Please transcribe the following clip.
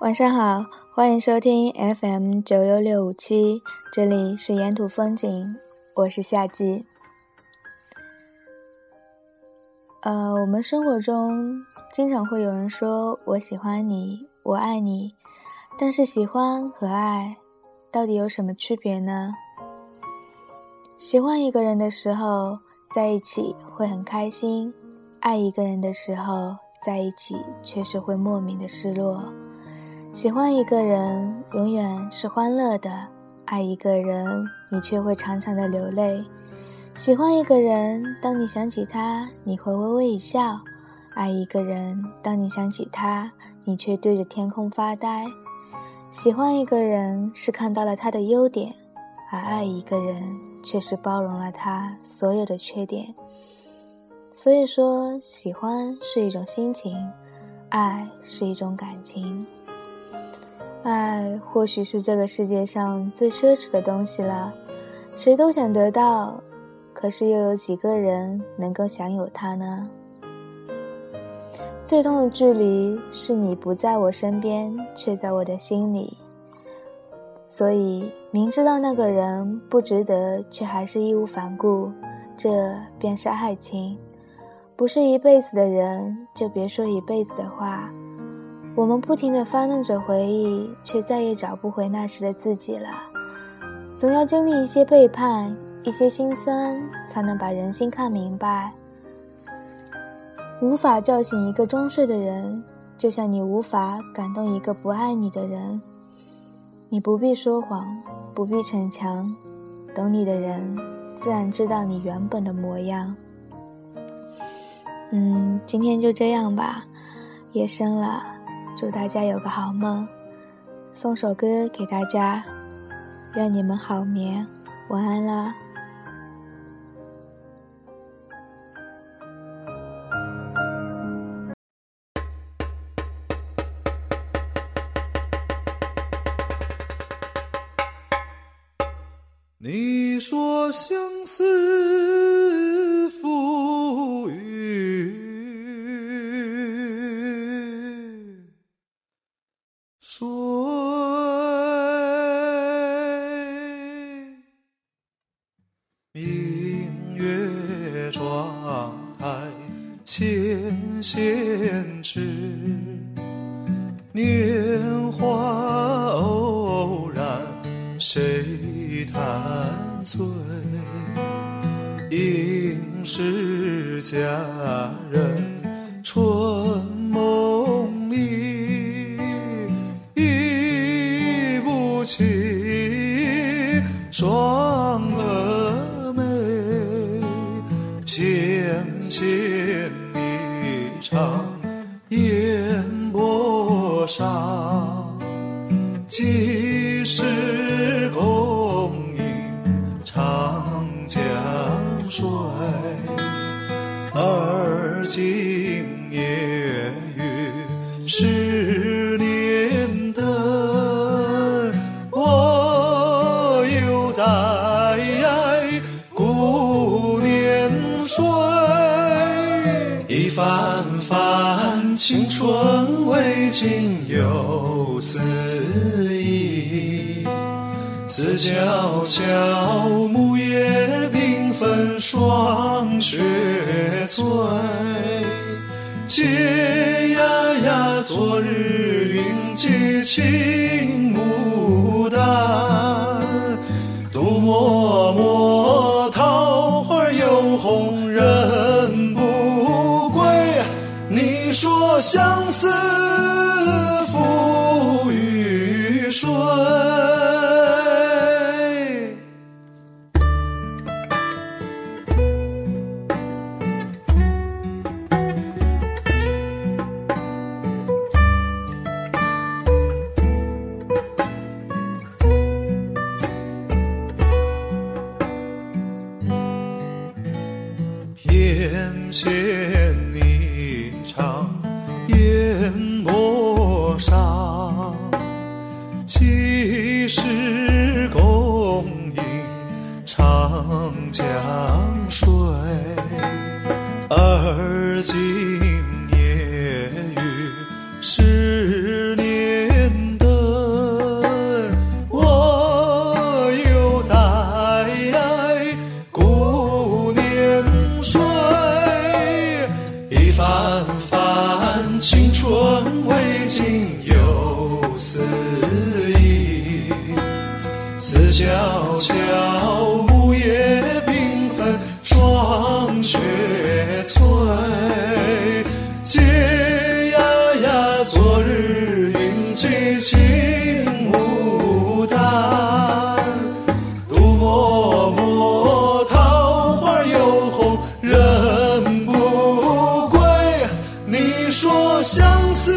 晚上好，欢迎收听 FM 九六六五七，这里是沿途风景，我是夏季。呃，我们生活中经常会有人说“我喜欢你，我爱你”，但是喜欢和爱到底有什么区别呢？喜欢一个人的时候，在一起会很开心；爱一个人的时候，在一起却是会莫名的失落。喜欢一个人永远是欢乐的，爱一个人你却会常常的流泪。喜欢一个人，当你想起他，你会微微一笑；爱一个人，当你想起他，你却对着天空发呆。喜欢一个人是看到了他的优点，而爱一个人却是包容了他所有的缺点。所以说，喜欢是一种心情，爱是一种感情。爱或许是这个世界上最奢侈的东西了，谁都想得到，可是又有几个人能够享有它呢？最痛的距离是你不在我身边，却在我的心里。所以明知道那个人不值得，却还是义无反顾，这便是爱情。不是一辈子的人，就别说一辈子的话。我们不停地翻弄着回忆，却再也找不回那时的自己了。总要经历一些背叛，一些心酸，才能把人心看明白。无法叫醒一个装睡的人，就像你无法感动一个不爱你的人。你不必说谎，不必逞强，懂你的人自然知道你原本的模样。嗯，今天就这样吧，夜深了。祝大家有个好梦，送首歌给大家，愿你们好眠，晚安啦。你说相思明月窗台纤纤指，年华偶然谁弹碎？应是佳人纤纤霓裳烟波上，几时共饮长江水？一番青春未尽又思忆，自悄悄木叶缤纷霜雪催，嗟呀呀昨日云髻青说相思赋予谁？十年雨，十年灯，我又在孤眠睡。一番番青春未尽又思忆，思悄悄木叶缤纷霜雪。激情牡丹。独默默，桃花又红人不归。你说相思